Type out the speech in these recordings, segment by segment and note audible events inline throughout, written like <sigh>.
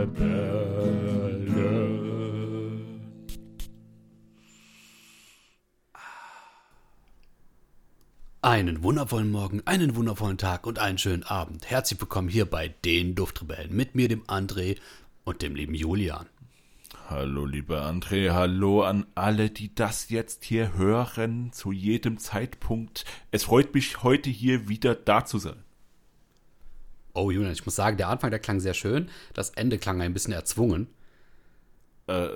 Rebelle. Einen wundervollen Morgen, einen wundervollen Tag und einen schönen Abend. Herzlich willkommen hier bei den Duftrebellen mit mir, dem André und dem lieben Julian. Hallo, lieber André, hallo an alle, die das jetzt hier hören, zu jedem Zeitpunkt. Es freut mich, heute hier wieder da zu sein. Oh, Julian, ich muss sagen, der Anfang, der klang sehr schön. Das Ende klang ein bisschen erzwungen. Äh,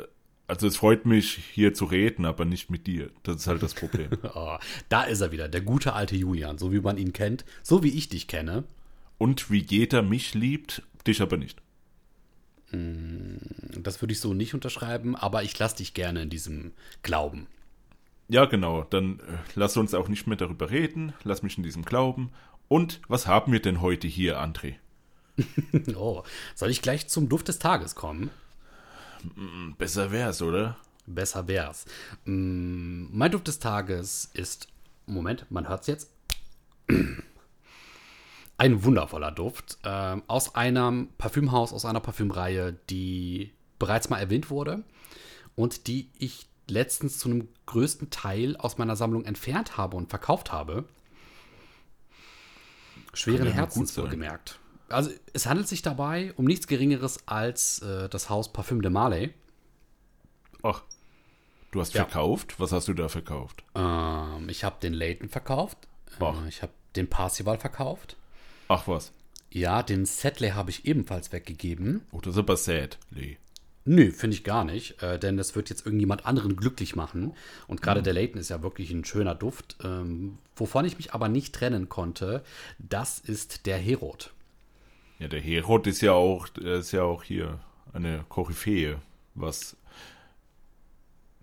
also es freut mich, hier zu reden, aber nicht mit dir. Das ist halt das Problem. <laughs> Oh, da ist er wieder, der gute alte Julian, so wie man ihn kennt, so wie ich dich kenne. Und wie jeder mich liebt, dich aber nicht. Das würde ich so nicht unterschreiben, aber ich lasse dich gerne in diesem Glauben. Ja, genau. Dann äh, lass uns auch nicht mehr darüber reden. Lass mich in diesem Glauben. Und was haben wir denn heute hier, André? <laughs> Oh, soll ich gleich zum Duft des Tages kommen? Besser wär's, oder? Besser wär's. Mm, Mein Duft des Tages ist, Moment, man hört's jetzt. <clears throat> Ein wundervoller Duft ähm, aus einem Parfümhaus, aus einer Parfümreihe, die bereits mal erwähnt wurde und die ich letztens zu einem größten Teil aus meiner Sammlung entfernt habe und verkauft habe. Schweren Herzens wohlgemerkt. Also es handelt sich dabei um nichts Geringeres als äh, das Haus Parfüm de Marley. Ach, du hast Ja. verkauft? Was hast du da verkauft? Ähm, ich habe den Leighton verkauft. Ach. Äh, ich habe den Parsival verkauft. Ach was. Ja, den Setley habe ich ebenfalls weggegeben. Oh, das ist aber sad, Lee. Nö, finde ich gar nicht, äh, denn das wird jetzt irgendjemand anderen glücklich machen. Und gerade der Leighton ist ja wirklich ein schöner Duft. Ähm, wovon ich mich aber nicht trennen konnte, das ist der Herod. Ja, der Herod ist ja auch, ist ja auch hier eine Koryphäe. Was.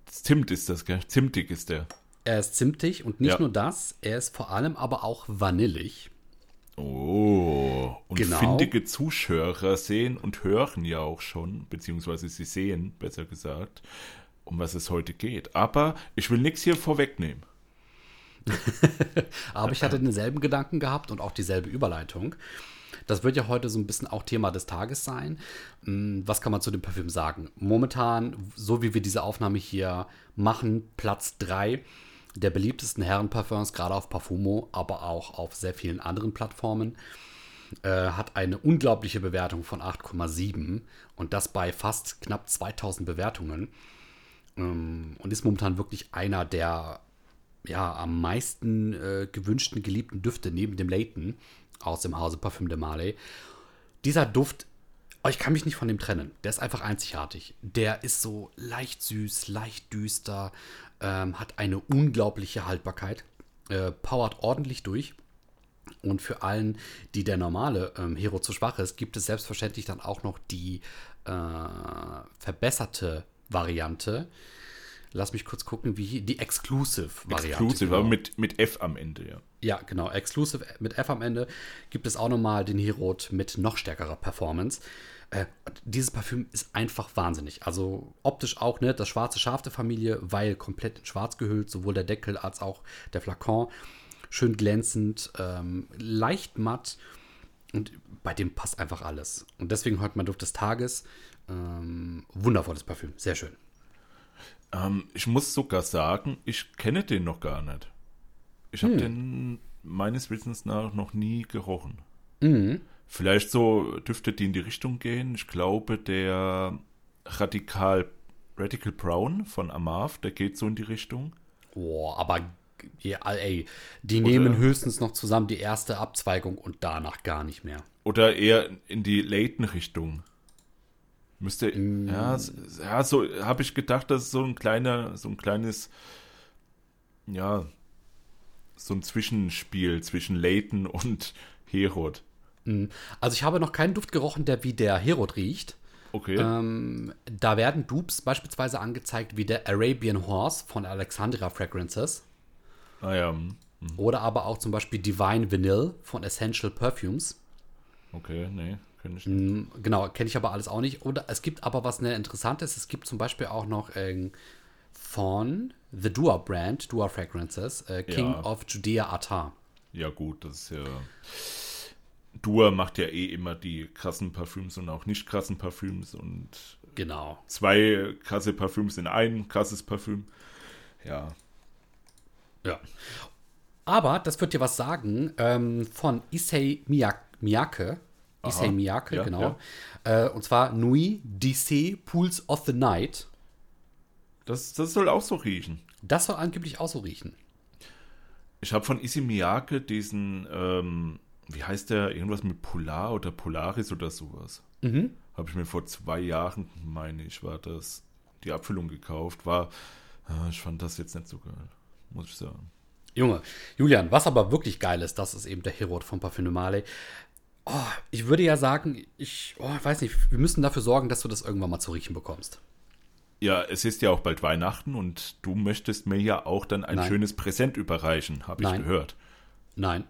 Zimt ist das, gell? Zimtig ist der. Er ist zimtig und nicht Ja. nur das, er ist vor allem aber auch vanillig. Oh, und Genau. findige Zuschauer sehen und hören ja auch schon, beziehungsweise sie sehen, besser gesagt, um was es heute geht. Aber ich will nichts hier vorwegnehmen. <laughs> Aber ich hatte denselben Gedanken gehabt und auch dieselbe Überleitung. Das wird ja heute so ein bisschen auch Thema des Tages sein. Hm, Was kann man zu dem Parfüm sagen? Momentan, so wie wir diese Aufnahme hier machen, Platz 3 der beliebtesten Herrenparfums, gerade auf Parfumo, aber auch auf sehr vielen anderen Plattformen. Äh, hat eine unglaubliche Bewertung von 8,7 und das bei fast knapp 2000 Bewertungen. Ähm, und ist momentan wirklich einer der ja, am meisten äh, gewünschten, geliebten Düfte neben dem Leighton aus dem Hause Parfüm de Marley. Dieser Duft, oh, ich kann mich nicht von dem trennen. Der ist einfach einzigartig. Der ist so leicht süß, leicht düster, ähm, hat eine unglaubliche Haltbarkeit, äh, powert ordentlich durch. Und für allen, die der normale ähm, Hero zu schwach ist, gibt es selbstverständlich dann auch noch die äh, verbesserte Variante. Lass mich kurz gucken, wie die Exclusive-Variante. Exclusive, genau. aber mit, mit F am Ende, ja. Ja, genau. Exclusive mit F am Ende gibt es auch nochmal den Herod mit noch stärkerer Performance. Äh, dieses Parfüm ist einfach wahnsinnig. Also optisch auch, ne? Das schwarze Schaf der Familie, weil komplett in schwarz gehüllt, sowohl der Deckel als auch der Flakon. Schön glänzend, ähm, leicht matt und bei dem passt einfach alles. Und deswegen heute mein Duft des Tages. Ähm, wundervolles Parfüm, sehr schön. Ähm, ich muss sogar sagen, ich kenne den noch gar nicht. Ich Hm. habe den meines Wissens nach noch nie gerochen. Mhm. Vielleicht so Düfte, die in die Richtung gehen. Ich glaube, der Radikal Radical Brown von Amarv, der geht so in die Richtung. Boah, aber ja, ey, die nehmen höchstens noch zusammen die erste Abzweigung und danach gar nicht mehr. Oder eher in die Layton-Richtung. Müsste, Mm. ja, ja, so habe ich gedacht, das ist so ein kleiner, so ein kleines, ja, so ein Zwischenspiel zwischen Layton und Herod. Also ich habe noch keinen Duft gerochen, der wie der Herod riecht. Okay. Ähm, da werden Dupes beispielsweise angezeigt wie der Arabian Horse von Alexandra Fragrances ah ja, hm, oder aber auch zum Beispiel Divine Vanille von Essential Perfumes. okay, nee, kenn ich nicht. Mm, Genau, kenne ich aber alles auch nicht. Oder es gibt aber was ne, interessantes. Es gibt zum Beispiel auch noch ähm, von The Dua Brand, Dua Fragrances, äh, King Ja. of Judea Attar. Ja gut, das ist ja, Dua macht ja eh immer die krassen Parfüms und auch nicht krassen Parfüms und Genau. zwei krasse Parfüms in ein krasses Parfüm. Ja. Ja. Aber das wird dir was sagen ähm, von Issei Miya- Miyake. Issei Aha. Miyake, Ja, genau. Äh, und zwar Nui Disse Pools of the Night. Das, das soll auch so riechen. Das soll angeblich auch so riechen. Ich habe von Issey Miyake diesen, ähm, wie heißt der, irgendwas mit Polar oder Polaris oder sowas. Mhm. Habe ich mir vor zwei Jahren, meine ich, war das, die Abfüllung gekauft. War, äh, ich fand das jetzt nicht so geil, muss ich sagen. Junge, Julian, was aber wirklich geil ist, das ist eben der Herod von Marley. Oh, ich würde ja sagen, ich oh, ich weiß nicht, wir müssen dafür sorgen, dass du das irgendwann mal zu riechen bekommst. Ja, es ist ja auch bald Weihnachten und du möchtest mir ja auch dann ein Nein. schönes Präsent überreichen, habe ich Nein. gehört. Nein.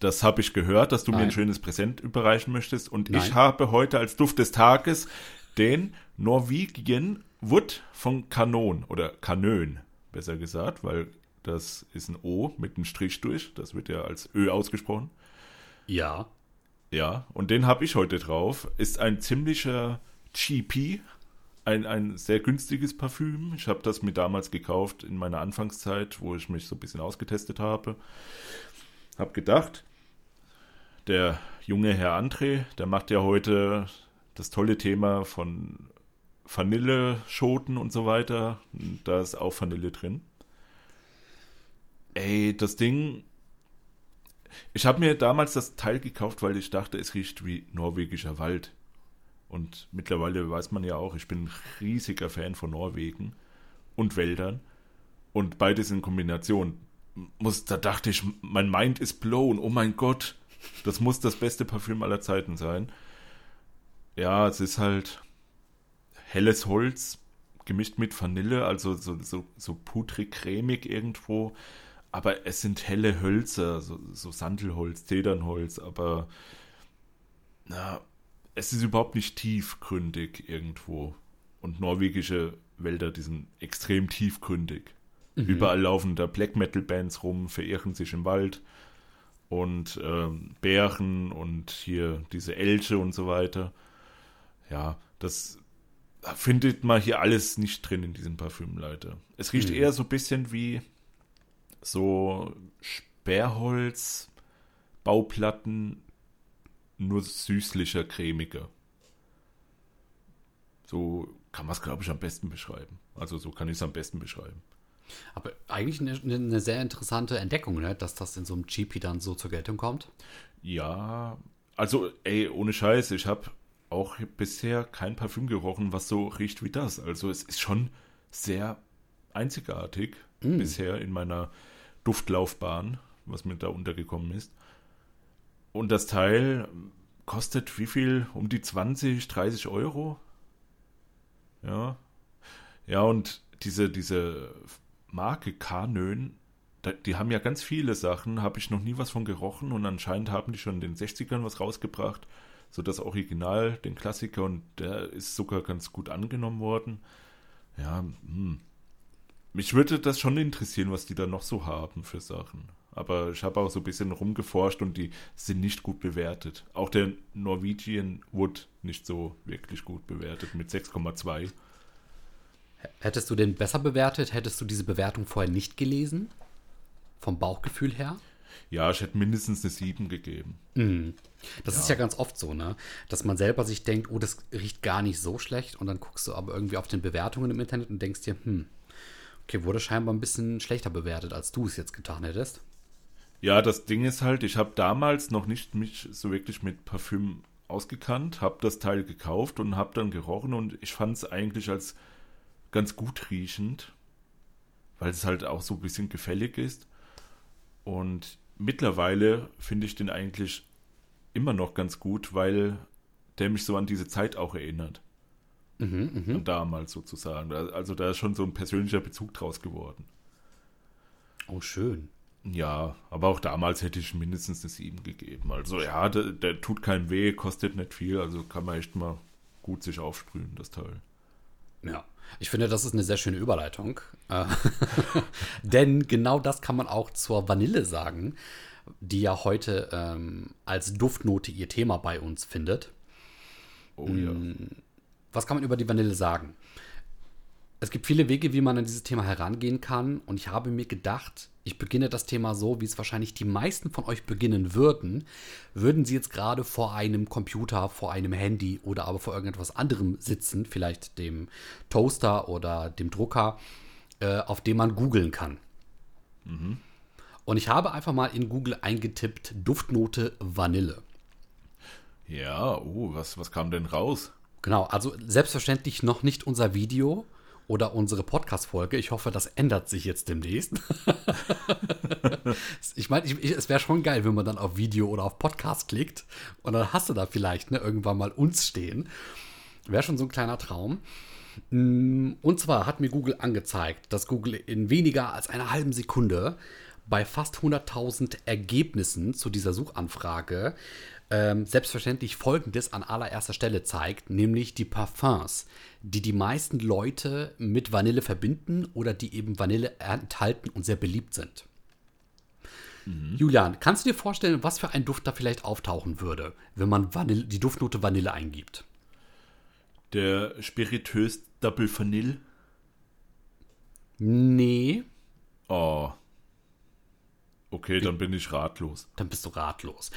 Das habe ich gehört, dass du mir Nein. ein schönes Präsent überreichen möchtest. Und Nein. ich habe heute als Duft des Tages den Norwegian Wood von Kanon oder Kanön, besser gesagt, weil das ist ein O mit einem Strich durch. Das wird ja als Ö ausgesprochen. Ja. Ja, und den habe ich heute drauf. Ist ein ziemlicher Cheapy, ein, ein sehr günstiges Parfüm. Ich habe das mir damals gekauft in meiner Anfangszeit, wo ich mich so ein bisschen ausgetestet habe. Hab gedacht, der junge Herr André, der macht ja heute das tolle Thema von Vanilleschoten und so weiter. Da ist auch Vanille drin. Ey, das Ding ich habe mir damals das Teil gekauft, weil ich dachte, es riecht wie norwegischer Wald. Und mittlerweile weiß man ja auch, ich bin ein riesiger Fan von Norwegen und Wäldern. Und beides in Kombination. Muss, da dachte ich, mein Mind ist blown. Oh mein Gott, das muss das beste Parfüm aller Zeiten sein. Ja, es ist halt helles Holz gemischt mit Vanille, also so, so, so pudrig, cremig irgendwo. Aber es sind helle Hölzer, so, so Sandelholz, Zedernholz, aber na, es ist überhaupt nicht tiefgründig irgendwo. Und norwegische Wälder, die sind extrem tiefgründig. Überall laufen da Black Metal Bands rum, verirren sich im Wald und ähm, Bären und hier diese Elche und so weiter. Ja, das findet man hier alles nicht drin in diesem Parfüm, Leute. Es riecht eher so ein bisschen wie so Sperrholz, Bauplatten, nur süßlicher, cremiger. So kann man es, glaube ich, am besten beschreiben. Also so kann ich es am besten beschreiben. Aber eigentlich eine, eine sehr interessante Entdeckung, ne? dass das in so einem GP dann so zur Geltung kommt. Ja, also ey, ohne Scheiß, ich habe auch bisher kein Parfüm gerochen, was so riecht wie das. Also es ist schon sehr einzigartig bisher in meiner Duftlaufbahn, was mir da untergekommen ist. Und das Teil kostet wie viel? Um die 20, 30 Euro? Ja. Ja, und diese, diese Marke Kanön, die haben ja ganz viele Sachen, habe ich noch nie was von gerochen und anscheinend haben die schon in den 60ern was rausgebracht. So das Original, den Klassiker und der ist sogar ganz gut angenommen worden. Ja, hm. Mich würde das schon interessieren, was die da noch so haben für Sachen. Aber ich habe auch so ein bisschen rumgeforscht und die sind nicht gut bewertet. Auch der Norwegian Wood nicht so wirklich gut bewertet mit 6,2. Hättest du den besser bewertet? Hättest du diese Bewertung vorher nicht gelesen? Vom Bauchgefühl her? Ja, ich hätte mindestens eine 7 gegeben. Das ist ja ganz oft so, ne? Dass man selber sich denkt, oh, das riecht gar nicht so schlecht und dann guckst du aber irgendwie auf den Bewertungen im Internet und denkst dir, hm, okay, wurde scheinbar ein bisschen schlechter bewertet, als du es jetzt getan hättest. Ja, das Ding ist halt, ich habe damals noch nicht mich so wirklich mit Parfüm ausgekannt, habe das Teil gekauft und habe dann gerochen und ich fand es eigentlich als ganz gut riechend, weil es halt auch so ein bisschen gefällig ist. Und mittlerweile finde ich den eigentlich immer noch ganz gut, weil der mich so an diese Zeit auch erinnert. An damals sozusagen. Also da ist schon so ein persönlicher Bezug draus geworden. Oh, schön. Ja, aber auch damals hätte ich mindestens eine 7 gegeben. Also ja, der, der tut keinem weh, kostet nicht viel, also kann man echt mal gut sich aufsprühen, das Teil. Ja. Ich finde, das ist eine sehr schöne Überleitung. Äh, <laughs> Denn genau das kann man auch zur Vanille sagen. die ja heute ähm, als Duftnote ihr Thema bei uns findet. Oh ja. Was kann man über die Vanille sagen? Es gibt viele Wege, wie man an dieses Thema herangehen kann. Und ich habe mir gedacht, ich beginne das Thema so, wie es wahrscheinlich die meisten von euch beginnen würden. Würden sie jetzt gerade vor einem Computer, vor einem Handy oder aber vor irgendetwas anderem sitzen, vielleicht dem Toaster oder dem Drucker, äh, auf dem man googeln kann. Und ich habe einfach mal in Google eingetippt Duftnote Vanille. Ja, oh, was, was kam denn raus? Genau, also selbstverständlich noch nicht unser Video oder unsere Podcast-Folge. Ich hoffe, das ändert sich jetzt demnächst. <laughs> ich meine, es wäre schon geil, wenn man dann auf Video oder auf Podcast klickt und dann hast du da vielleicht ne, irgendwann mal uns stehen. Wäre schon so ein kleiner Traum. Mm, Und zwar hat mir Google angezeigt, dass Google in weniger als einer halben Sekunde bei fast 100.000 Ergebnissen zu dieser Suchanfrage ähm, selbstverständlich Folgendes an allererster Stelle zeigt, nämlich die Parfums, die die meisten Leute mit Vanille verbinden oder die eben Vanille enthalten und sehr beliebt sind. Julian, kannst du dir vorstellen, was für ein Duft da vielleicht auftauchen würde, wenn man Vanille, die Duftnote Vanille eingibt? Der Spirituös Double Vanille. Nee, Oh. Okay, dann bin ich ratlos. dann bist du ratlos.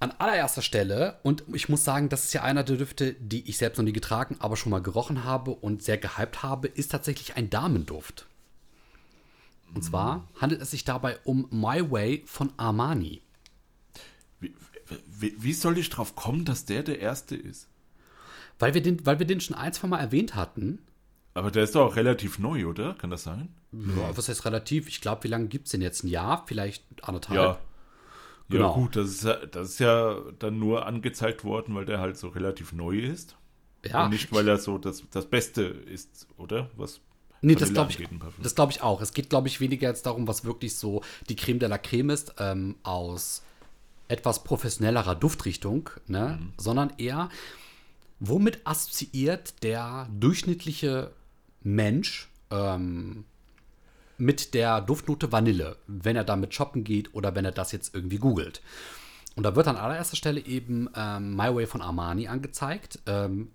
An allererster Stelle, und ich muss sagen, das ist ja einer der Düfte, die ich selbst noch nie getragen, aber schon mal gerochen habe und sehr gehypt habe, ist tatsächlich ein Damenduft. Und zwar handelt es sich dabei um My Way von Armani. Wie, wie, wie soll ich drauf kommen, dass der der Erste ist? Weil wir den, weil wir den schon ein, zwei Mal erwähnt hatten. Aber der ist doch auch relativ neu, oder? Kann das sein? Ja, was heißt relativ? Ich glaube, wie lange gibt es den jetzt? Ein Jahr? Vielleicht anderthalb? Ja. Genau. Ja, gut, das ist, ja- das ist ja dann nur angezeigt worden, weil der halt so relativ neu ist. Ja, Und nicht, weil er so das, das Beste ist, oder? Was Nee, das glaube ich, das glaube ich auch. Es geht, glaube ich, weniger jetzt darum, was wirklich so die Creme de la Creme ist, ähm, aus etwas professionellerer Duftrichtung, ne? sondern eher, womit assoziiert der durchschnittliche Mensch ähm, mit der Duftnote Vanille, wenn er damit shoppen geht oder wenn er das jetzt irgendwie googelt. Und da wird an allererster Stelle eben ähm, My Way von Armani angezeigt. Ähm,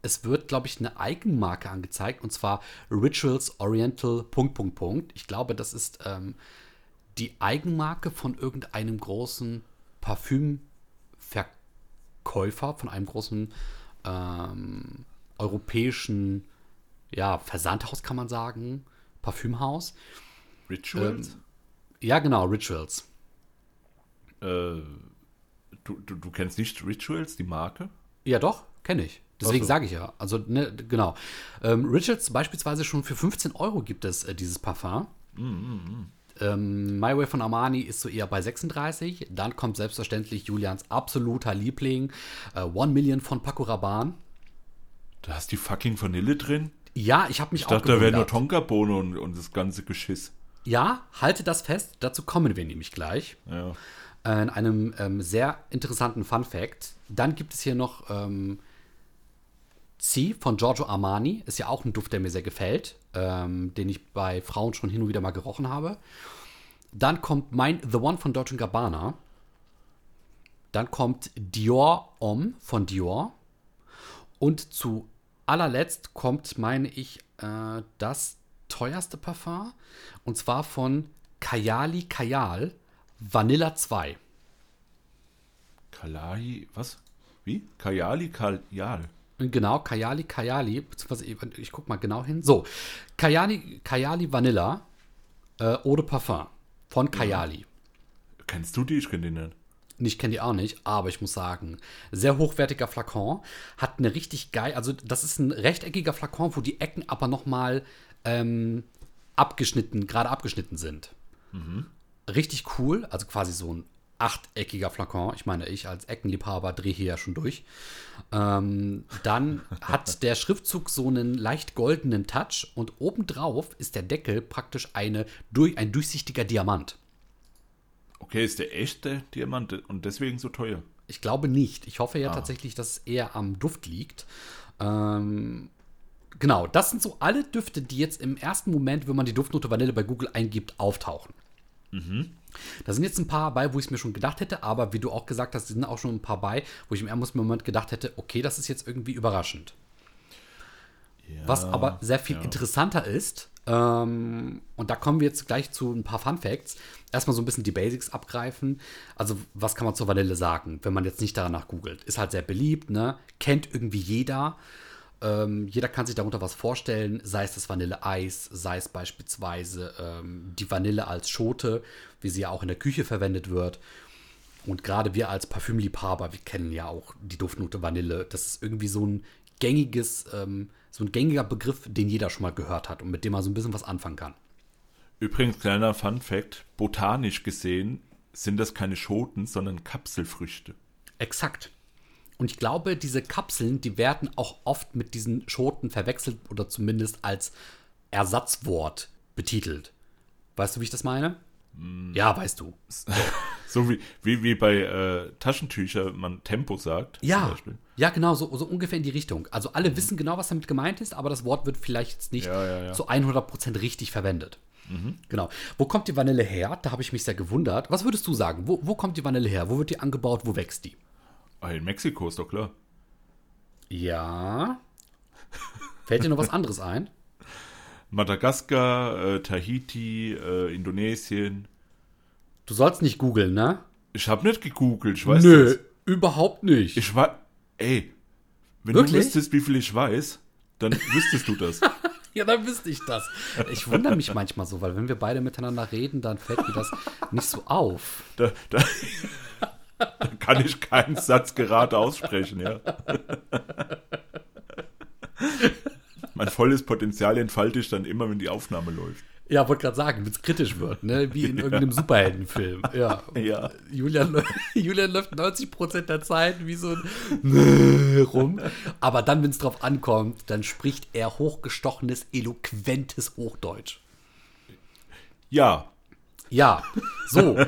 es wird, glaube ich, eine Eigenmarke angezeigt und zwar Rituals Oriental. Punkt, Punkt, Punkt. Ich glaube, das ist ähm, die Eigenmarke von irgendeinem großen Parfümverkäufer, von einem großen ähm, europäischen ja, Versandhaus, kann man sagen. Parfümhaus. Rituals? Ja, genau, Rituals. äh, du, du, du kennst nicht Rituals, die Marke? Ja, doch, kenne ich. Deswegen so. sage ich ja. Also, ne, genau. Ähm, Richards beispielsweise schon für 15 Euro gibt es äh, dieses Parfum. Ähm, My Way von Armani ist so eher bei 36. Dann kommt selbstverständlich Julians absoluter Liebling, äh, One Million von Paco Rabanne. Da hast die fucking Vanille drin? Ja, ich habe mich Ich auch dachte, da wäre nur gewundert. Tonkabohne und, und das ganze Geschiss. Ja, halte das fest. Dazu kommen wir nämlich gleich. Ja. äh, in einem ähm, sehr interessanten Fun Fact. Dann gibt es hier noch ähm, C von Giorgio Armani. Ist ja auch ein Duft, der mir sehr gefällt, ähm, den ich bei Frauen schon hin und wieder mal gerochen habe. Dann kommt mein The One von Dolce Gabbana. Dann kommt Dior Homme von Dior. Und zu allerletzt kommt, meine ich, äh, das teuerste Parfum. Und zwar von Kayali Kayal Vanilla 2. Kalai, was? Wie? Kayali Kayal. Genau, Kayali Kayali, beziehungsweise ich, ich guck mal genau hin. So, Kayali, Kayali Vanilla äh, Eau de Parfum von Kayali. Kennst du die? Ich kenne die nicht. Ich kenne die auch nicht, aber ich muss sagen, sehr hochwertiger Flakon, hat eine richtig geil, also das ist ein rechteckiger Flakon, wo die Ecken aber nochmal ähm, abgeschnitten, gerade abgeschnitten sind. Richtig cool, also quasi so ein achteckiger Flakon. Ich meine, ich als Eckenliebhaber drehe hier ja schon durch. Ähm, dann <laughs> hat der Schriftzug so einen leicht goldenen Touch und obendrauf ist der Deckel praktisch eine, durch, ein durchsichtiger Diamant. Okay, ist der echte Diamant und deswegen so teuer. Ich glaube nicht. Ich hoffe ja tatsächlich, dass es eher am Duft liegt. Ähm, genau, das sind so alle Düfte, die jetzt im ersten Moment, wenn man die Duftnote Vanille bei Google eingibt, auftauchen. Da sind jetzt ein paar bei, wo ich es mir schon gedacht hätte, aber wie du auch gesagt hast, sind auch schon ein paar bei, wo ich im ersten Moment gedacht hätte, okay, das ist jetzt irgendwie überraschend. Was aber sehr viel ja. interessanter ist, ähm, und da kommen wir jetzt gleich zu ein paar Fun Facts. Erstmal so ein bisschen die Basics abgreifen. Also, was kann man zur Vanille sagen, wenn man jetzt nicht danach googelt? Ist halt sehr beliebt, ne? Kennt irgendwie jeder. Ähm, jeder kann sich darunter was vorstellen, sei es das Vanilleeis, sei es beispielsweise ähm, die Vanille als Schote, wie sie ja auch in der Küche verwendet wird. Und gerade wir als Parfümliebhaber, wir kennen ja auch die Duftnote Vanille. Das ist irgendwie so ein gängiges, ähm, so ein gängiger Begriff, den jeder schon mal gehört hat und mit dem man so ein bisschen was anfangen kann. Übrigens, kleiner Fun Fact: Botanisch gesehen sind das keine Schoten, sondern Kapselfrüchte. Exakt. Und ich glaube, diese Kapseln, die werden auch oft mit diesen Schoten verwechselt oder zumindest als Ersatzwort betitelt. Weißt du, wie ich das meine? Ja, weißt du. <laughs> So wie, wie, wie bei äh, Taschentücher man Tempo sagt. zum Ja, Beispiel. ja, genau, so, so ungefähr in die Richtung. Also alle wissen genau, was damit gemeint ist, aber das Wort wird vielleicht jetzt nicht Ja, ja, ja. zu 100% richtig verwendet. Genau. Wo kommt die Vanille her? Da habe ich mich sehr gewundert. Was würdest du sagen? Wo, wo kommt die Vanille her? Wo wird die angebaut? Wo wächst die? Ah, in Mexiko ist doch klar. Ja. Fällt dir noch was anderes ein? Madagaskar, äh, Tahiti, äh, Indonesien. Du sollst nicht googeln, ne? Ich habe nicht gegoogelt, ich weiß Nö, das. überhaupt nicht. Ich war, ey, wenn Wirklich? du wüsstest, wie viel ich weiß, dann wüsstest du das. <laughs> ja, dann wüsste ich das. Ich wundere mich manchmal so, weil wenn wir beide miteinander reden, dann fällt mir das nicht so auf. Da, da, <laughs> da kann ich keinen Satz gerade aussprechen, ja. <laughs> Mein volles Potenzial entfalte ich dann immer, wenn die Aufnahme läuft. Ja, wollte gerade sagen, wenn es kritisch wird, ne? Wie in irgendeinem Superheldenfilm. Ja. Ja. Julian, <laughs> Julian läuft 90% der Zeit wie so ein rum. Aber dann, wenn es drauf ankommt, dann spricht er hochgestochenes, eloquentes Hochdeutsch. Ja, Ja, so.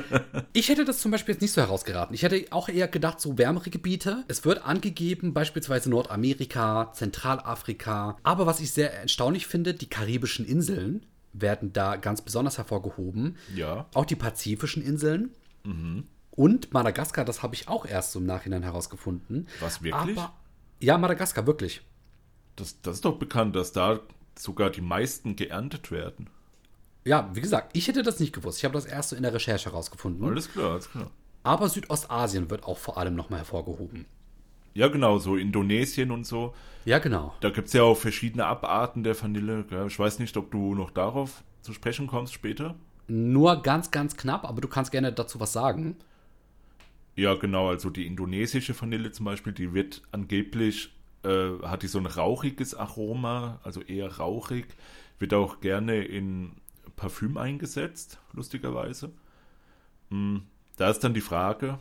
Ich hätte das zum Beispiel jetzt nicht so herausgeraten. Ich hätte auch eher gedacht, so wärmere Gebiete. Es wird angegeben, beispielsweise Nordamerika, Zentralafrika. Aber was ich sehr erstaunlich finde, die karibischen Inseln werden da ganz besonders hervorgehoben. ja. Auch die pazifischen Inseln. Und Madagaskar, das habe ich auch erst so im Nachhinein herausgefunden. Was, wirklich? Aber, ja, Madagaskar, wirklich. Das, das ist doch bekannt, dass da sogar die meisten geerntet werden. Ja, wie gesagt, ich hätte das nicht gewusst. Ich habe das erst so in der Recherche herausgefunden. Alles klar, alles klar. Aber Südostasien wird auch vor allem nochmal hervorgehoben. Ja, genau, so Indonesien und so. Ja, genau. Da gibt es ja auch verschiedene Abarten der Vanille. Gell? Ich weiß nicht, ob du noch darauf zu sprechen kommst später. Nur ganz, ganz knapp, aber du kannst gerne dazu was sagen. Ja, genau, also die indonesische Vanille zum Beispiel, die wird angeblich, äh, hat die so ein rauchiges Aroma, also eher rauchig, wird auch gerne in Parfüm eingesetzt, lustigerweise. Mm, Da ist dann die Frage,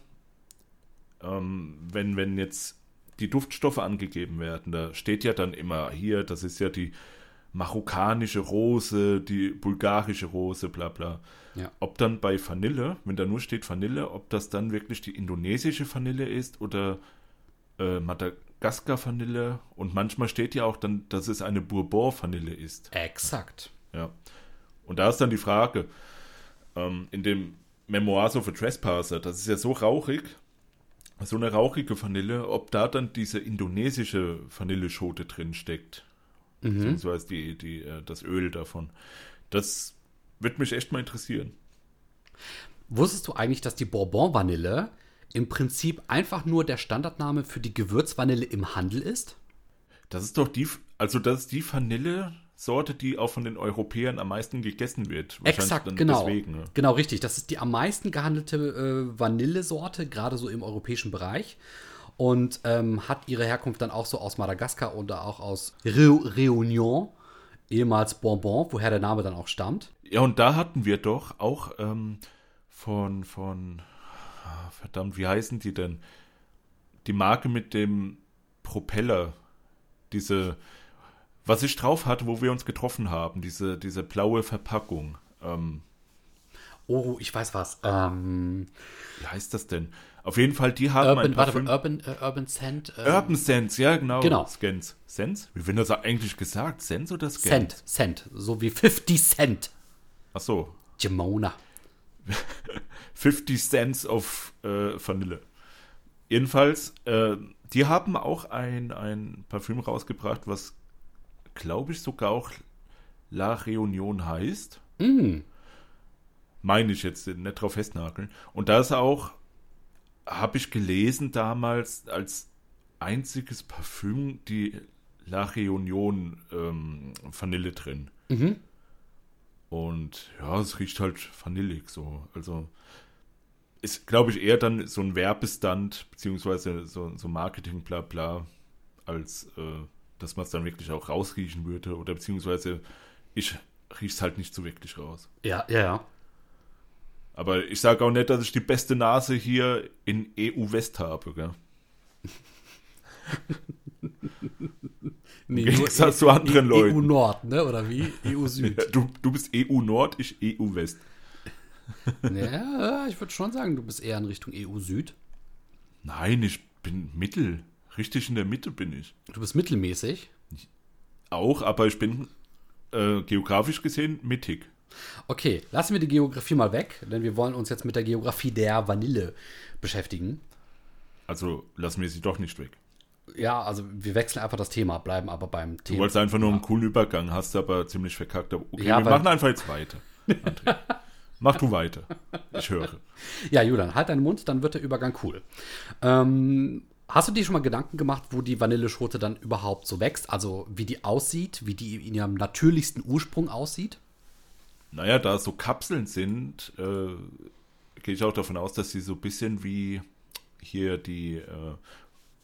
ähm, wenn, wenn jetzt die Duftstoffe angegeben werden, da steht ja dann immer hier, das ist ja die marokkanische Rose, die bulgarische Rose, bla bla. Ja. Ob dann bei Vanille, wenn da nur steht Vanille, ob das dann wirklich die indonesische Vanille ist oder äh, Madagaskar-Vanille und manchmal steht ja auch dann, dass es eine Bourbon-Vanille ist. Exakt. Ja. Und da ist dann die Frage, ähm, in dem Memoirs of a Trespasser, das ist ja so rauchig, so eine rauchige Vanille, ob da dann diese indonesische Vanilleschote drin steckt. Beziehungsweise die, die, äh, das Öl davon. Das wird mich echt mal interessieren. Wusstest du eigentlich, dass die Bourbon-Vanille im Prinzip einfach nur der Standardname für die Gewürzvanille im Handel ist? Das ist doch die, also das ist die Vanillesorte, die auch von den Europäern am meisten gegessen wird. Exakt, genau. Deswegen, ne? Genau, richtig. Das ist die am meisten gehandelte äh, Vanillesorte, gerade so im europäischen Bereich. Und ähm, hat ihre Herkunft dann auch so aus Madagaskar oder auch aus Réunion, ehemals Bonbon, woher der Name dann auch stammt. Ja, und da hatten wir doch auch ähm, von, von, ah, verdammt, wie heißen die denn? Die Marke mit dem Propeller, diese, was ich drauf hatte, wo wir uns getroffen haben, diese, diese blaue Verpackung. Ähm, Oh, ich weiß was. Ähm, wie heißt das denn? Auf jeden Fall, die haben Urban, ein warte, Parfüm. Urban, äh, Urban Scent. äh, Urban Sense, ja, genau. Genau. Scans. Sense? Wie wird das eigentlich gesagt? Sense oder Scans? Cent, Cent, so wie 50 Cent. Ach so. Jamona. 50 <laughs> Cents of äh, Vanille. Jedenfalls, äh, die haben auch ein, ein Parfüm rausgebracht, was glaube ich sogar auch La Reunion heißt. Mm. Meine ich jetzt, nicht drauf festnageln. Und da ist auch, habe ich gelesen damals, als einziges Parfüm die La Reunion ähm, Vanille drin. Mhm. Und ja, es riecht halt vanillig so. Also ist, glaube ich, eher dann so ein Werbestand, beziehungsweise so, so Marketing, bla bla, als äh, dass man es dann wirklich auch rausriechen würde. Oder beziehungsweise ich rieche es halt nicht so wirklich raus. Ja, ja, ja. Aber ich sage auch nicht, dass ich die beste Nase hier in EU-West habe, gell? Nee, Im Gegensatz zu anderen Leuten. EU Nord, ne? Oder wie? EU <laughs> Süd. Du, du bist EU-Nord, ich EU-West. ja, ich würde schon sagen, du bist eher in Richtung EU Süd. Nein, ich bin Mittel. Richtig in der Mitte bin ich. Du bist mittelmäßig. Auch, aber ich bin äh, geografisch gesehen mittig. Okay, lassen wir die Geografie mal weg, denn wir wollen uns jetzt mit der Geografie der Vanille beschäftigen. Also lassen wir sie doch nicht weg. Ja, also wir wechseln einfach das Thema, bleiben aber beim Du Thema. wolltest einfach nur einen coolen Übergang, hast aber ziemlich verkackt. Okay, Ja, wir machen einfach jetzt weiter. <laughs> Mach du weiter. Ich höre. Ja, Julian, halt deinen Mund, dann wird der Übergang cool. Ähm, hast du dir schon mal Gedanken gemacht, wo die Vanilleschote dann überhaupt so wächst? Also wie die aussieht, wie die in ihrem natürlichsten Ursprung aussieht? Naja, da so Kapseln sind, äh, gehe ich auch davon aus, dass sie so ein bisschen wie hier die äh,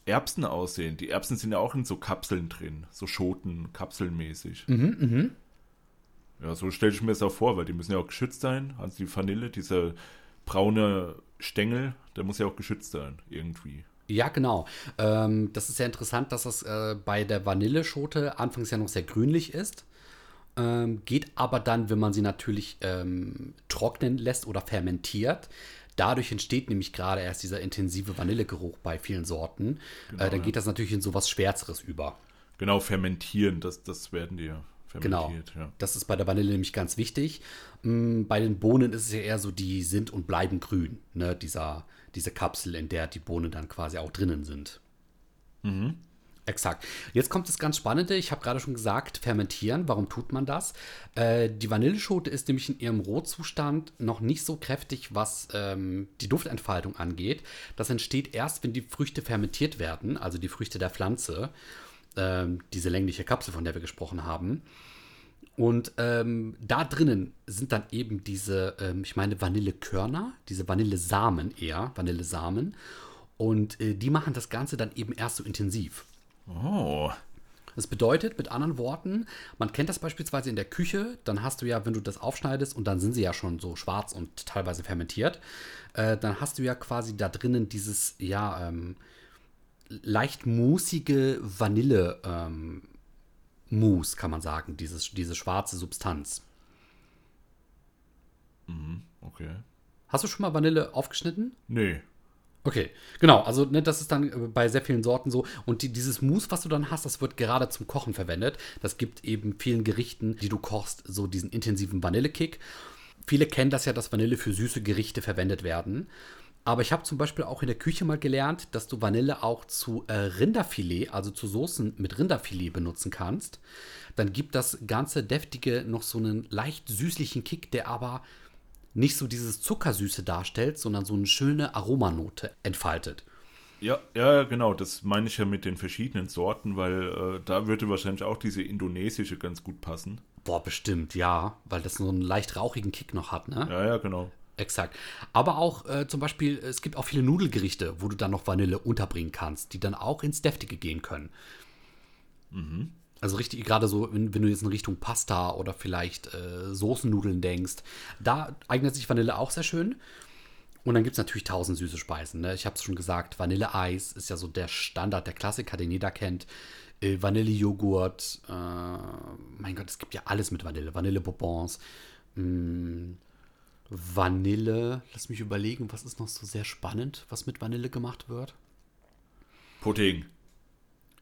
Erbsen aussehen. Die Erbsen sind ja auch in so Kapseln drin, so Schoten, kapselmäßig. Mhm, Ja, so stelle ich mir das auch vor, weil die müssen ja auch geschützt sein. Also die Vanille, dieser braune Stängel, der muss ja auch geschützt sein, irgendwie. Ja, genau. Ähm, das ist sehr interessant, dass das äh, bei der Vanilleschote anfangs ja noch sehr grünlich ist. Ähm, geht aber dann, wenn man sie natürlich ähm, trocknen lässt oder fermentiert. Dadurch entsteht nämlich gerade erst dieser intensive Vanillegeruch bei vielen Sorten. äh, dann ja. geht das natürlich in sowas Schwärzeres über. Genau, fermentieren, das, das werden die ja Genau. fermentiert. Ja. Das ist bei der Vanille nämlich ganz wichtig. Mm, Bei den Bohnen ist es ja eher so, die sind und bleiben grün. Ne? Dieser, diese Kapsel, in der die Bohnen dann quasi auch drinnen sind. Exakt. Jetzt kommt das ganz Spannende. Ich habe gerade schon gesagt, fermentieren. Warum tut man das? Äh, die Vanilleschote ist nämlich in ihrem Rohzustand noch nicht so kräftig, was ähm, die Duftentfaltung angeht. Das entsteht erst, wenn die Früchte fermentiert werden, also die Früchte der Pflanze. Ähm, diese längliche Kapsel, von der wir gesprochen haben. Und ähm, da drinnen sind dann eben diese, ähm, ich meine, Vanillekörner, diese Vanillesamen eher, Vanillesamen. Und äh, die machen das Ganze dann eben erst so intensiv. Oh, Das bedeutet, mit anderen Worten, man kennt das beispielsweise in der Küche, dann hast du ja, wenn du das aufschneidest und dann sind sie ja schon so schwarz und teilweise fermentiert, äh, dann hast du ja quasi da drinnen dieses, ja, ähm, leicht musige Vanille, ähm, Mousse, kann man sagen, dieses, diese schwarze Substanz. okay. Hast du schon mal Vanille aufgeschnitten? Nee. Okay, genau. Also ne, das ist dann äh, bei sehr vielen Sorten so. Und die, dieses Mousse, was du dann hast, das wird gerade zum Kochen verwendet. Das gibt eben vielen Gerichten, die du kochst, so diesen intensiven Vanillekick. Viele kennen das ja, dass Vanille für süße Gerichte verwendet werden. Aber ich habe zum Beispiel auch in der Küche mal gelernt, dass du Vanille auch zu äh, Rinderfilet, also zu Soßen mit Rinderfilet benutzen kannst. Dann gibt das ganze deftige noch so einen leicht süßlichen Kick, der aber nicht so dieses Zuckersüße darstellt, sondern so eine schöne Aromanote entfaltet. Ja, ja, genau, das meine ich ja mit den verschiedenen Sorten, weil äh, da würde wahrscheinlich auch diese indonesische ganz gut passen. Boah, bestimmt, ja, weil das so einen leicht rauchigen Kick noch hat, ne? Ja, ja, genau. Exakt. Aber auch äh, zum Beispiel, es gibt auch viele Nudelgerichte, wo du dann noch Vanille unterbringen kannst, die dann auch ins Deftige gehen können. Also richtig, gerade so, wenn, wenn du jetzt in Richtung Pasta oder vielleicht äh, Soßennudeln denkst, da eignet sich Vanille auch sehr schön. Und dann gibt es natürlich tausend süße Speisen. Ne? Ich habe es schon gesagt, Vanilleeis ist ja so der Standard, der Klassiker, den jeder kennt. Äh, Vanillejoghurt, äh, mein Gott, es gibt ja alles mit Vanille. Vanillebonbons, mh, Vanille, lass mich überlegen, was ist noch so sehr spannend, was mit Vanille gemacht wird? Pudding,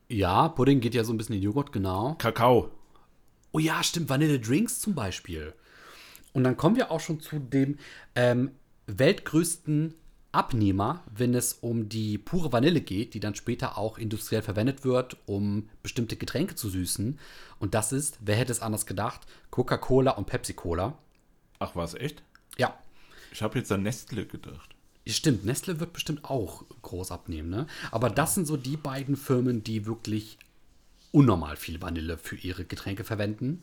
Ja, Pudding geht ja so ein bisschen in Joghurt, genau. Kakao. Oh ja, stimmt, Vanille-Drinks zum Beispiel. Und dann kommen wir auch schon zu dem ähm, weltgrößten Abnehmer, wenn es um die pure Vanille geht, die dann später auch industriell verwendet wird, um bestimmte Getränke zu süßen. Und das ist, wer hätte es anders gedacht, Coca-Cola und Pepsi-Cola. Ach, war es echt? Ja, Ich habe jetzt an Nestle gedacht. Stimmt, Nestle wird bestimmt auch groß abnehmen, ne? Aber das sind so die beiden Firmen, die wirklich unnormal viel Vanille für ihre Getränke verwenden.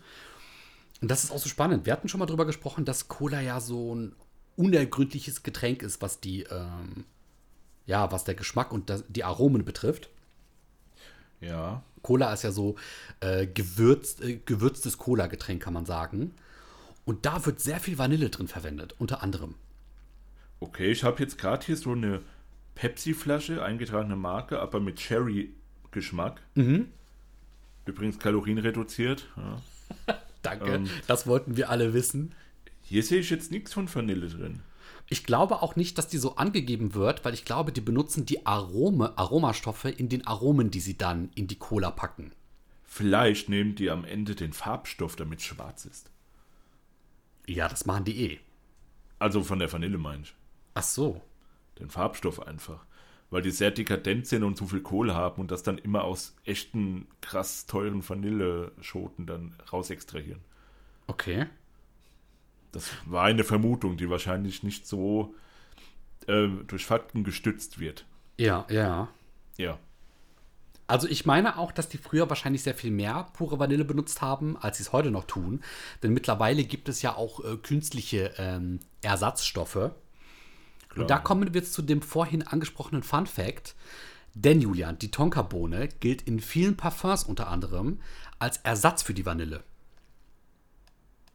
Und das ist auch so spannend. Wir hatten schon mal drüber gesprochen, dass Cola ja so ein unergründliches Getränk ist, was die, ähm, ja, was der Geschmack und das, die Aromen betrifft. Ja. Cola ist ja so äh, gewürzt, äh, gewürztes Cola-Getränk, kann man sagen. Und da wird sehr viel Vanille drin verwendet, unter anderem. Okay, ich habe jetzt gerade hier so eine Pepsi-Flasche, eingetragene Marke, aber mit Cherry-Geschmack. Übrigens kalorienreduziert. Ja. <laughs> Danke, Ähm. das wollten wir alle wissen. Hier sehe ich jetzt nichts von Vanille drin. Ich glaube auch nicht, dass die so angegeben wird, weil ich glaube, die benutzen die Arome, Aromastoffe in den Aromen, die sie dann in die Cola packen. Vielleicht nehmen die am Ende den Farbstoff, damit es schwarz ist. Ja, das machen die eh. Also von der Vanille meine ich. Ach so. Den Farbstoff einfach. Weil die sehr dekadent sind und zu viel Kohle haben und das dann immer aus echten, krass teuren Vanilleschoten dann rausextrahieren. Okay. Das war eine Vermutung, die wahrscheinlich nicht so äh, durch Fakten gestützt wird. Ja, ja. Ja. Also ich meine auch, dass die früher wahrscheinlich sehr viel mehr pure Vanille benutzt haben, als sie es heute noch tun. Denn mittlerweile gibt es ja auch äh, künstliche ähm, Ersatzstoffe. Und da kommen wir jetzt zu dem vorhin angesprochenen Fun Fact. Denn Julian, die Tonkabohne gilt in vielen Parfums unter anderem als Ersatz für die Vanille.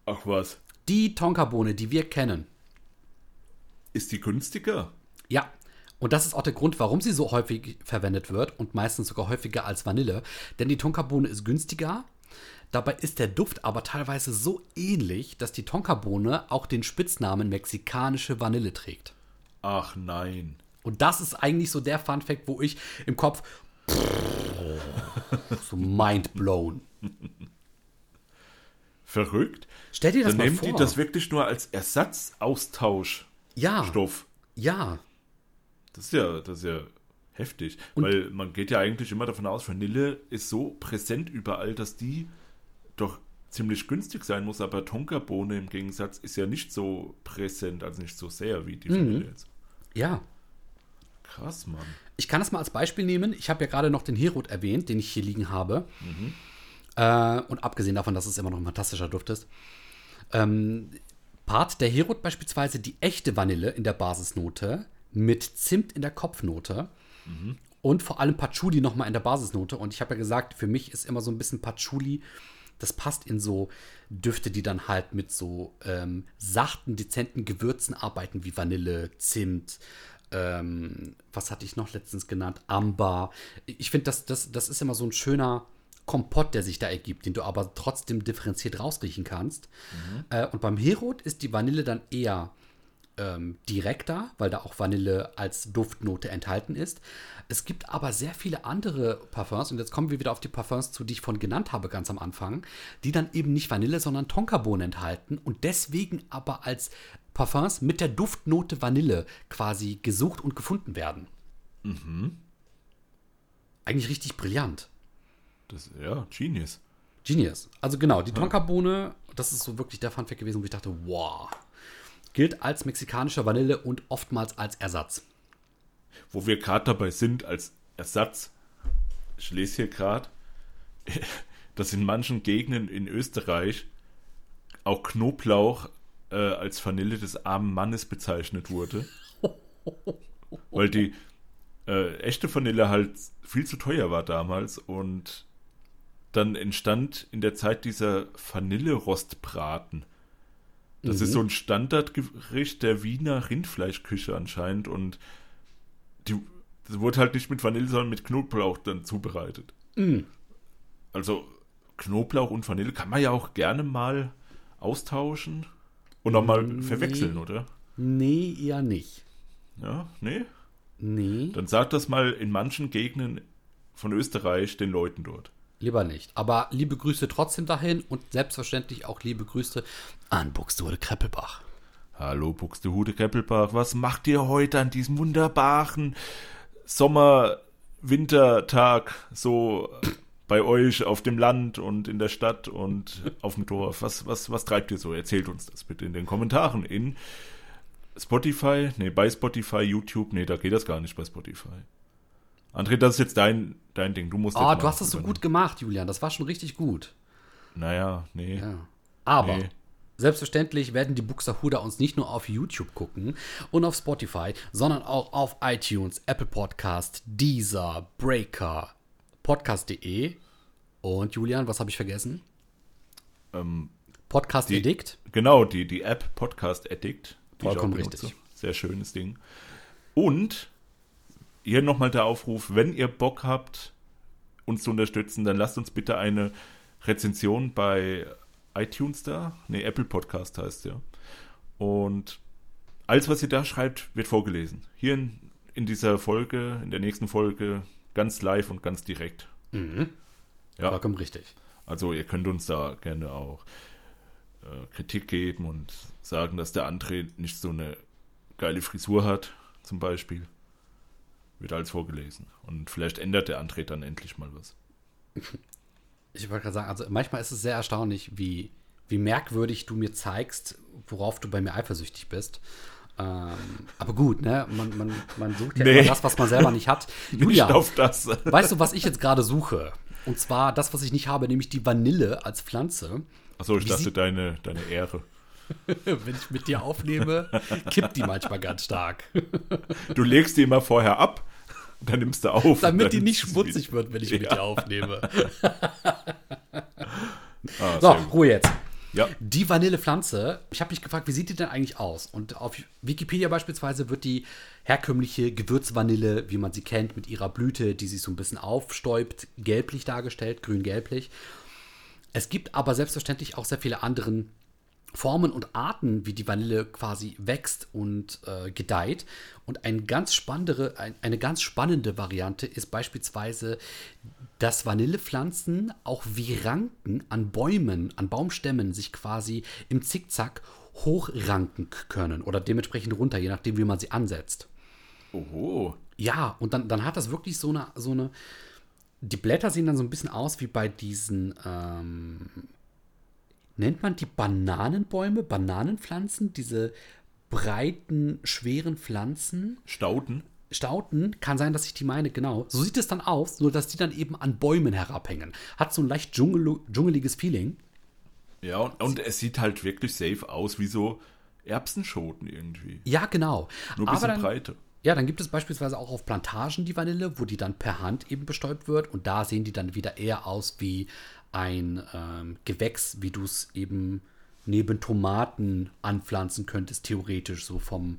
Ach was. Die Tonkabohne, die wir kennen. Ist die günstiger? Ja, und das ist auch der Grund, warum sie so häufig verwendet wird und meistens sogar häufiger als Vanille. Denn die Tonkabohne ist günstiger. Dabei ist der Duft aber teilweise so ähnlich, dass die Tonkabohne auch den Spitznamen mexikanische Vanille trägt. Ach nein. Und das ist eigentlich so der Fun Fact, wo ich im Kopf so mind blown. Verrückt. Stell dir das Dann mal nehmen vor. die das wirklich nur als Ersatzaustauschstoff. ja, ja, Das ist ja, das ist ja heftig. Weil man geht ja eigentlich immer davon aus, Vanille ist so präsent überall, dass die doch ziemlich günstig sein muss, aber Tonkabohne im Gegensatz ist ja nicht so präsent, also nicht so sehr wie die Vanille jetzt. ja. Krass, Mann. Ich kann das mal als Beispiel nehmen. Ich habe ja gerade noch den Herod erwähnt, den ich hier liegen habe. Äh, und abgesehen davon, dass es immer noch ein fantastischer Duft ist. Ähm, Part der Herod beispielsweise die echte Vanille in der Basisnote mit Zimt in der Kopfnote. Und vor allem Patchouli nochmal in der Basisnote. Und ich habe ja gesagt, für mich ist immer so ein bisschen Patchouli, das passt in so Düfte, die dann halt mit so ähm, sachten, dezenten Gewürzen arbeiten, wie Vanille, Zimt, ähm, was hatte ich noch letztens genannt? Amber. Ich finde, das, das, das ist immer so ein schöner Kompott, der sich da ergibt, den du aber trotzdem differenziert rausriechen kannst. Äh, und beim Herod ist die Vanille dann eher ähm, direkter, weil da auch Vanille als Duftnote enthalten ist. Es gibt aber sehr viele andere Parfums, und jetzt kommen wir wieder auf die Parfums zu, die ich von genannt habe ganz am Anfang, die dann eben nicht Vanille, sondern Tonkabohnen enthalten und deswegen aber als Parfums mit der Duftnote Vanille quasi gesucht und gefunden werden. Eigentlich richtig brillant. Das, ja, Genius. Genius. Also genau, die Tonkabohne, das ist so wirklich der Funfact gewesen, wo ich dachte, wow. Gilt als mexikanische Vanille und oftmals als Ersatz. Wo wir gerade dabei sind, als Ersatz, ich lese hier gerade, <laughs> dass in manchen Gegenden in Österreich auch Knoblauch äh, als Vanille des armen Mannes bezeichnet wurde. <laughs> Weil die äh, echte Vanille halt viel zu teuer war damals und dann entstand in der Zeit dieser Vanille-Rostbraten. Das ist so ein Standardgericht der Wiener Rindfleischküche anscheinend und die, das wurde halt nicht mit Vanille, sondern mit Knoblauch dann zubereitet. Also Knoblauch und Vanille kann man ja auch gerne mal austauschen und nochmal verwechseln, oder? Nee, eher nicht. Ja, nee? Nee, Dann sag das mal in manchen Gegenden von Österreich den Leuten dort. lieber nicht. Aber liebe Grüße trotzdem dahin und selbstverständlich auch liebe Grüße An Buxtehude Kreppelbach. Hallo Buxtehude Kreppelbach, was macht ihr heute an diesem wunderbaren Sommer-Wintertag so bei euch auf dem Land und in der Stadt und auf dem Dorf? Was, was, was treibt ihr so? Erzählt uns das bitte in den Kommentaren in Spotify, nee, bei Spotify, YouTube, nee, da geht das gar nicht bei Spotify. André, das ist jetzt dein, dein Ding. Du musst. Oh, du hast das so gut gemacht, Julian. Das war schon richtig gut. Naja, nee. Ja. Aber Nee. Selbstverständlich werden die Buxtehuder uns nicht nur auf YouTube gucken und auf Spotify, sondern auch auf iTunes, Apple Podcast, Deezer, Breaker, Podcast.de und Julian, was habe ich vergessen? Ähm, Podcast Die- Edict. Genau, die, die App Podcast Addict. Vollkommen richtig. Sehr schönes Ding. Und hier nochmal der Aufruf, wenn ihr Bock habt, uns zu unterstützen, dann lasst uns bitte eine Rezension bei iTunes da. Nee, Apple Podcast heißt ja. Und alles, was ihr da schreibt, wird vorgelesen. Hier in, in dieser Folge, in der nächsten Folge, ganz live und ganz direkt. Ja. Vollkommen richtig. Also ihr könnt uns da gerne auch äh, Kritik geben und sagen, dass der André nicht so eine geile Frisur hat, zum Beispiel. Wird alles vorgelesen. Und vielleicht ändert der André dann endlich mal was. <laughs> Ich wollte gerade sagen, also manchmal ist es sehr erstaunlich, wie, wie merkwürdig du mir zeigst, worauf du bei mir eifersüchtig bist. Ähm, aber gut, ne? Man, man, man sucht ja Nee. immer das, was man selber nicht hat. <laughs> Julia, Nicht das. weißt du, was ich jetzt gerade suche? Und zwar das, was ich nicht habe, nämlich die Vanille als Pflanze. Achso, ich Wie dachte, deine, deine Ehre. <laughs> Wenn ich mit dir aufnehme, kippt die manchmal ganz stark. Du legst die immer vorher ab, dann nimmst du auf. Damit und die nicht schmutzig wird, wenn ich <laughs> mit Ja. dir aufnehme. <laughs> Ah, So. Ruhe jetzt. Ja, Die Vanillepflanze, ich habe mich gefragt, wie sieht die denn eigentlich aus? Und auf Wikipedia beispielsweise wird die herkömmliche Gewürzvanille, wie man sie kennt, mit ihrer Blüte, die sich so ein bisschen aufstäubt, gelblich dargestellt, grün-gelblich. Es gibt aber selbstverständlich auch sehr viele anderen Formen und Arten, wie die Vanille quasi wächst und äh, gedeiht. Und ein ganz spannendere, ein, eine ganz spannende Variante ist beispielsweise, dass Vanillepflanzen auch wie Ranken an Bäumen, an Baumstämmen sich quasi im Zickzack hochranken können oder dementsprechend runter, je nachdem, wie man sie ansetzt. oho. Ja, und dann, dann hat das wirklich so eine, so eine. Die Blätter sehen dann so ein bisschen aus wie bei diesen. Ähm, nennt man die Bananenbäume, Bananenpflanzen, diese breiten, schweren Pflanzen? Stauden. Stauden, kann sein, dass ich die meine, genau. So sieht es dann aus, nur dass die dann eben an Bäumen herabhängen. Hat so ein leicht dschungel dschungeliges Feeling. Ja, und, und es sieht halt wirklich safe aus, wie so Erbsenschoten irgendwie. Ja, genau. Nur ein bisschen dann, breiter. Ja, dann gibt es beispielsweise auch auf Plantagen die Vanille, wo die dann per Hand eben bestäubt wird. Und da sehen die dann wieder eher aus wie ein ähm, Gewächs, wie du es eben neben Tomaten anpflanzen könntest, theoretisch, so vom,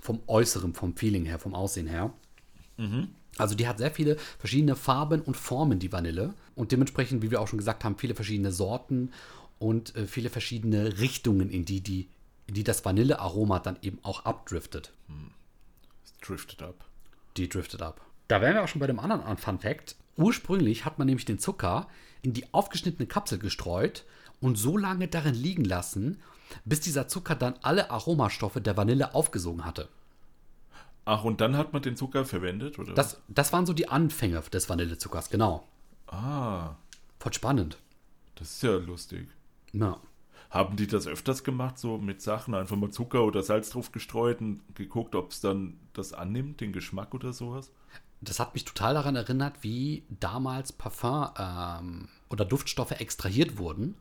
vom Äußeren, vom Feeling her, vom Aussehen her. Also die hat sehr viele verschiedene Farben und Formen, die Vanille. Und dementsprechend, wie wir auch schon gesagt haben, viele verschiedene Sorten und äh, viele verschiedene Richtungen, in die, die, in die das Vanillearoma dann eben auch abdriftet. Es driftet ab. Die driftet ab. Da wären wir auch schon bei dem anderen Fun Fact. Ursprünglich hat man nämlich den Zucker in die aufgeschnittene Kapsel gestreut und so lange darin liegen lassen, bis dieser Zucker dann alle Aromastoffe der Vanille aufgesogen hatte. Ach, und dann hat man den Zucker verwendet, oder? Das, das waren so die Anfänge des Vanillezuckers, genau. Ah, Voll spannend. das ist ja lustig. Ja. Haben die das öfters gemacht, so mit Sachen, einfach mal Zucker oder Salz drauf gestreut und geguckt, ob es dann das annimmt, den Geschmack oder sowas? Das hat mich total daran erinnert, wie damals Parfum ähm, oder Duftstoffe extrahiert wurden.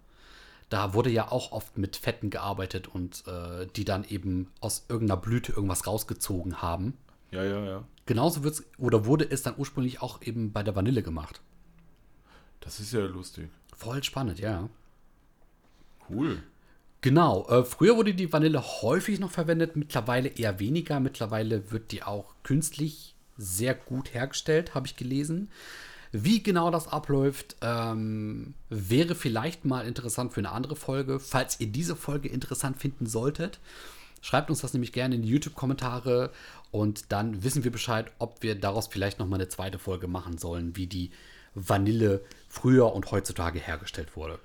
Da wurde ja auch oft mit Fetten gearbeitet und äh, die dann eben aus irgendeiner Blüte irgendwas rausgezogen haben. Ja, ja, ja. Genauso wird's, oder wurde es dann ursprünglich auch eben bei der Vanille gemacht. Das ist ja lustig. Voll spannend, ja. Cool. Genau, äh, früher wurde die Vanille häufig noch verwendet, mittlerweile eher weniger. Mittlerweile wird die auch künstlich sehr gut hergestellt, habe ich gelesen. Wie genau das abläuft, ähm, wäre vielleicht mal interessant für eine andere Folge. Falls ihr diese Folge interessant finden solltet, schreibt uns das nämlich gerne in die YouTube-Kommentare und dann wissen wir Bescheid, ob wir daraus vielleicht noch mal eine zweite Folge machen sollen, wie die Vanille früher und heutzutage hergestellt wurde.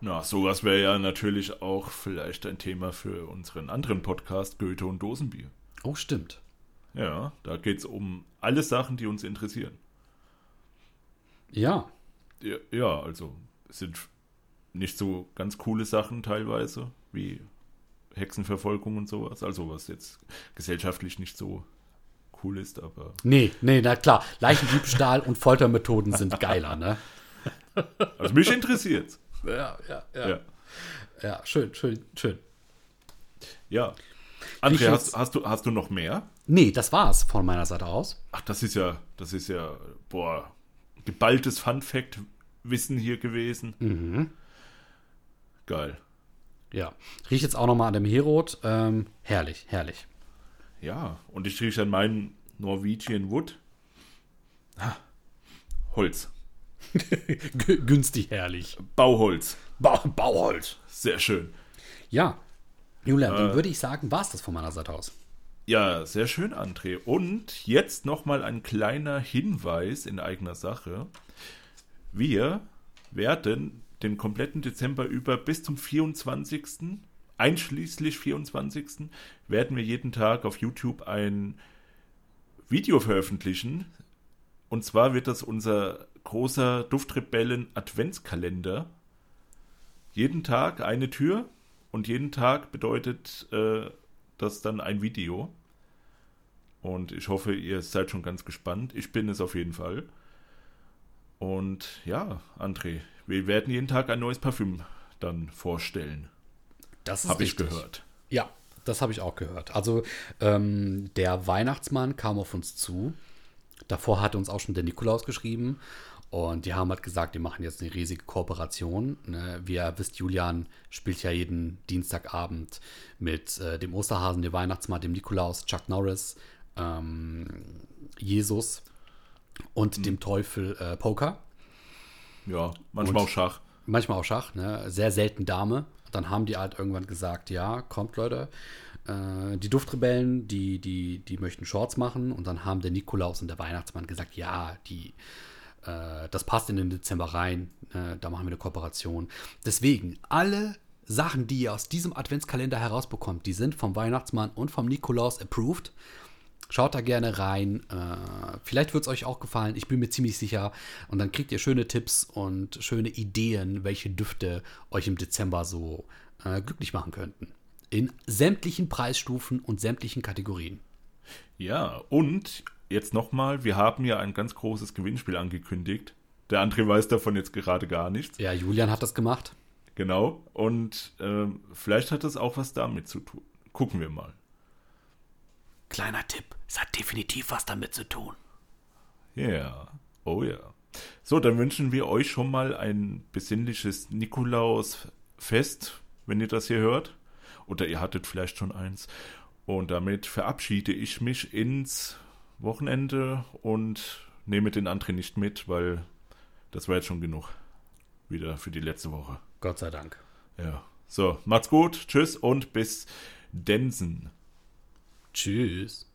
Na, sowas wäre ja natürlich auch vielleicht ein Thema für unseren anderen Podcast Goethe und Dosenbier. Oh, stimmt. Ja, da geht es um alle Sachen, die uns interessieren. Ja. Ja, ja, also es sind nicht so ganz coole Sachen teilweise, wie Hexenverfolgung und sowas. Also was jetzt gesellschaftlich nicht so cool ist, aber. Nee, nee, na klar. Leichendiebstahl und Foltermethoden sind geiler, ne? Also mich interessiert's. Ja, ja, ja. Ja. Ja, schön, schön, schön. Ja. André, hast, hast, du, hast du noch mehr? Nee, das war's von meiner Seite aus. Ach, das ist ja, das ist ja, boah, geballtes Fun-Fact-Wissen hier gewesen. Mhm. Geil. Ja. Riech jetzt auch nochmal an dem Herod. Ähm, herrlich, herrlich. Ja, und ich rieche an meinen Norwegian Wood. Ah, Holz. <laughs> Günstig herrlich. Bauholz. Ba Bauholz. Sehr schön. Ja. Julian, Äh. dann würde ich sagen, war's das von meiner Seite aus. Ja, sehr schön, André. Und jetzt nochmal ein kleiner Hinweis in eigener Sache. Wir werden den kompletten Dezember über bis zum 24. einschließlich 24. werden wir jeden Tag auf YouTube ein Video veröffentlichen. Und zwar wird das unser großer Duftrebellen Adventskalender. Jeden Tag eine Tür und jeden Tag bedeutet äh, das dann ein Video. Und ich hoffe, ihr seid schon ganz gespannt. Ich bin es auf jeden Fall. Und ja, André, wir werden jeden Tag ein neues Parfüm dann vorstellen. Das Habe ich gehört. Ja, das habe ich auch gehört. Also ähm, der Weihnachtsmann kam auf uns zu. Davor hat uns auch schon der Nikolaus geschrieben. Und die haben halt gesagt, die machen jetzt eine riesige Kooperation. Ne? Wie ihr wisst, Julian spielt ja jeden Dienstagabend mit äh, dem Osterhasen, dem Weihnachtsmann, dem Nikolaus, Chuck Norris, ähm, Jesus und dem Teufel äh, Poker. Ja, manchmal Und- auch Schach. Manchmal auch Schach, ne? Sehr selten Dame. Dann haben die halt irgendwann gesagt, ja, kommt Leute, äh, die Duftrebellen, die, die, die möchten Shorts machen. Und dann haben der Nikolaus und der Weihnachtsmann gesagt, ja, die, äh, das passt in den Dezember rein, äh, da machen wir eine Kooperation. Deswegen, alle Sachen, die ihr aus diesem Adventskalender herausbekommt, die sind vom Weihnachtsmann und vom Nikolaus approved. Schaut da gerne rein. Äh, vielleicht wird es euch auch gefallen. Ich bin mir ziemlich sicher. Und dann kriegt ihr schöne Tipps und schöne Ideen, welche Düfte euch im Dezember so äh, glücklich machen könnten. In sämtlichen Preisstufen und sämtlichen Kategorien. Ja, und jetzt nochmal, wir haben ja ein ganz großes Gewinnspiel angekündigt. Der André weiß davon jetzt gerade gar nichts. Ja, Julian hat das gemacht. Genau. Und ähm, vielleicht hat das auch was damit zu tun. Gucken wir mal. Kleiner Tipp, es hat definitiv was damit zu tun. Ja, oh ja. So, dann wünschen wir euch schon mal ein besinnliches Nikolausfest, wenn ihr das hier hört. Oder ihr hattet vielleicht schon eins. Und damit verabschiede ich mich ins Wochenende und nehme den André nicht mit, weil das war jetzt schon genug. Wieder für die letzte Woche. Gott sei Dank. Ja. So, macht's gut, tschüss und bis Densen. Tschüss.